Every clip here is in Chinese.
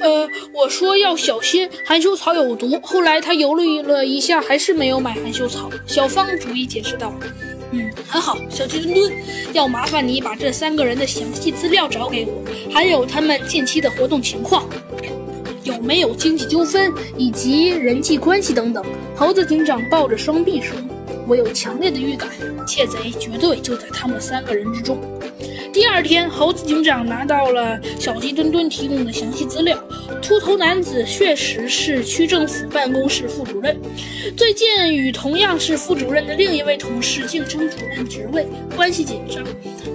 呃，我说要小心，含羞草有毒。后来他犹豫了一下，还是没有买含羞草。小芳逐一解释道：“嗯，很好，小鸡墩墩，要麻烦你把这三个人的详细资料找给我，还有他们近期的活动情况，有没有经济纠纷以及人际关系等等。”猴子警长抱着双臂说：“我有强烈的预感，窃贼绝对就在他们三个人之中。”第二天，猴子警长拿到了小鸡墩墩提供的详细资料。秃头男子确实是区政府办公室副主任，最近与同样是副主任的另一位同事竞争主任职位，关系紧张。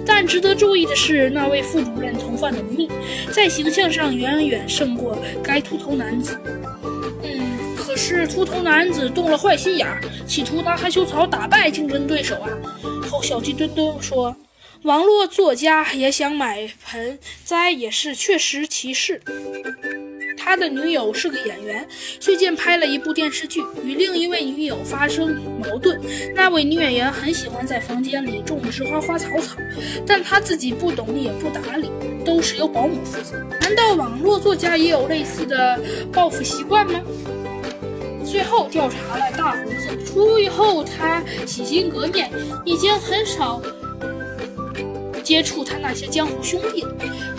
但值得注意的是，那位副主任头发浓密，在形象上远远胜过该秃头男子。嗯，可是秃头男子动了坏心眼，企图拿含羞草打败竞争对手啊！后小鸡墩墩说。网络作家也想买盆栽，也是确实其事。他的女友是个演员，最近拍了一部电视剧，与另一位女友发生矛盾。那位女演员很喜欢在房间里种植花花草草，但她自己不懂也不打理，都是由保姆负责。难道网络作家也有类似的报复习惯吗？最后调查了大胡子，出狱后他洗心革面，已经很少。接触他那些江湖兄弟，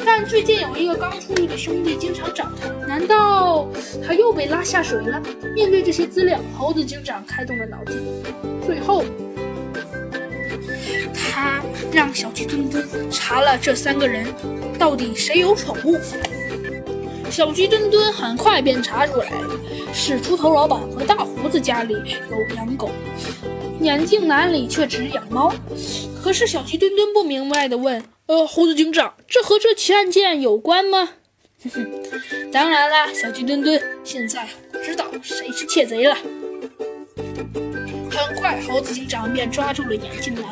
但最近有一个刚出狱的兄弟经常找他，难道他又被拉下水了？面对这些资料，猴子警长开动了脑筋。最后，他让小鸡墩墩查了这三个人到底谁有宠物。小鸡墩墩很快便查出来是猪头老板和大胡子家里有养狗，眼镜男里却只养猫。可是小鸡墩墩不明白的问：“呃，猴子警长，这和这起案件有关吗？”“哼哼，当然啦，小鸡墩墩，现在我知道谁是窃贼了。”很快，猴子警长便抓住了眼镜男。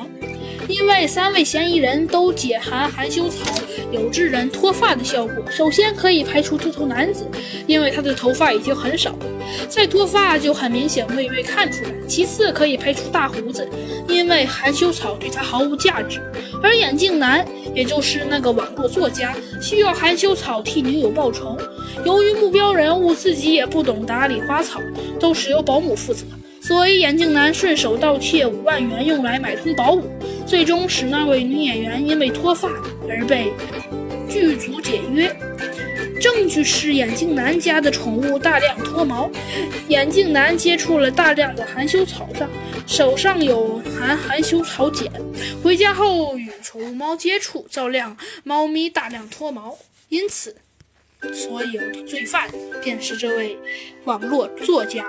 因为三位嫌疑人都解含含羞草有致人脱发的效果，首先可以排除秃头男子，因为他的头发已经很少了，再脱发就很明显会被看出来。其次可以排除大胡子，因为含羞草对他毫无价值，而眼镜男，也就是那个网络作家，需要含羞草替女友报仇。由于目标人物自己也不懂打理花草，都是由保姆负责。所以，眼镜男顺手盗窃五万元，用来买通保姆，最终使那位女演员因为脱发而被剧组解约。证据是眼镜男家的宠物大量脱毛，眼镜男接触了大量的含羞草上，手上有含含羞草碱，回家后与宠物猫接触，照亮猫咪大量脱毛，因此，所有的罪犯便是这位网络作家。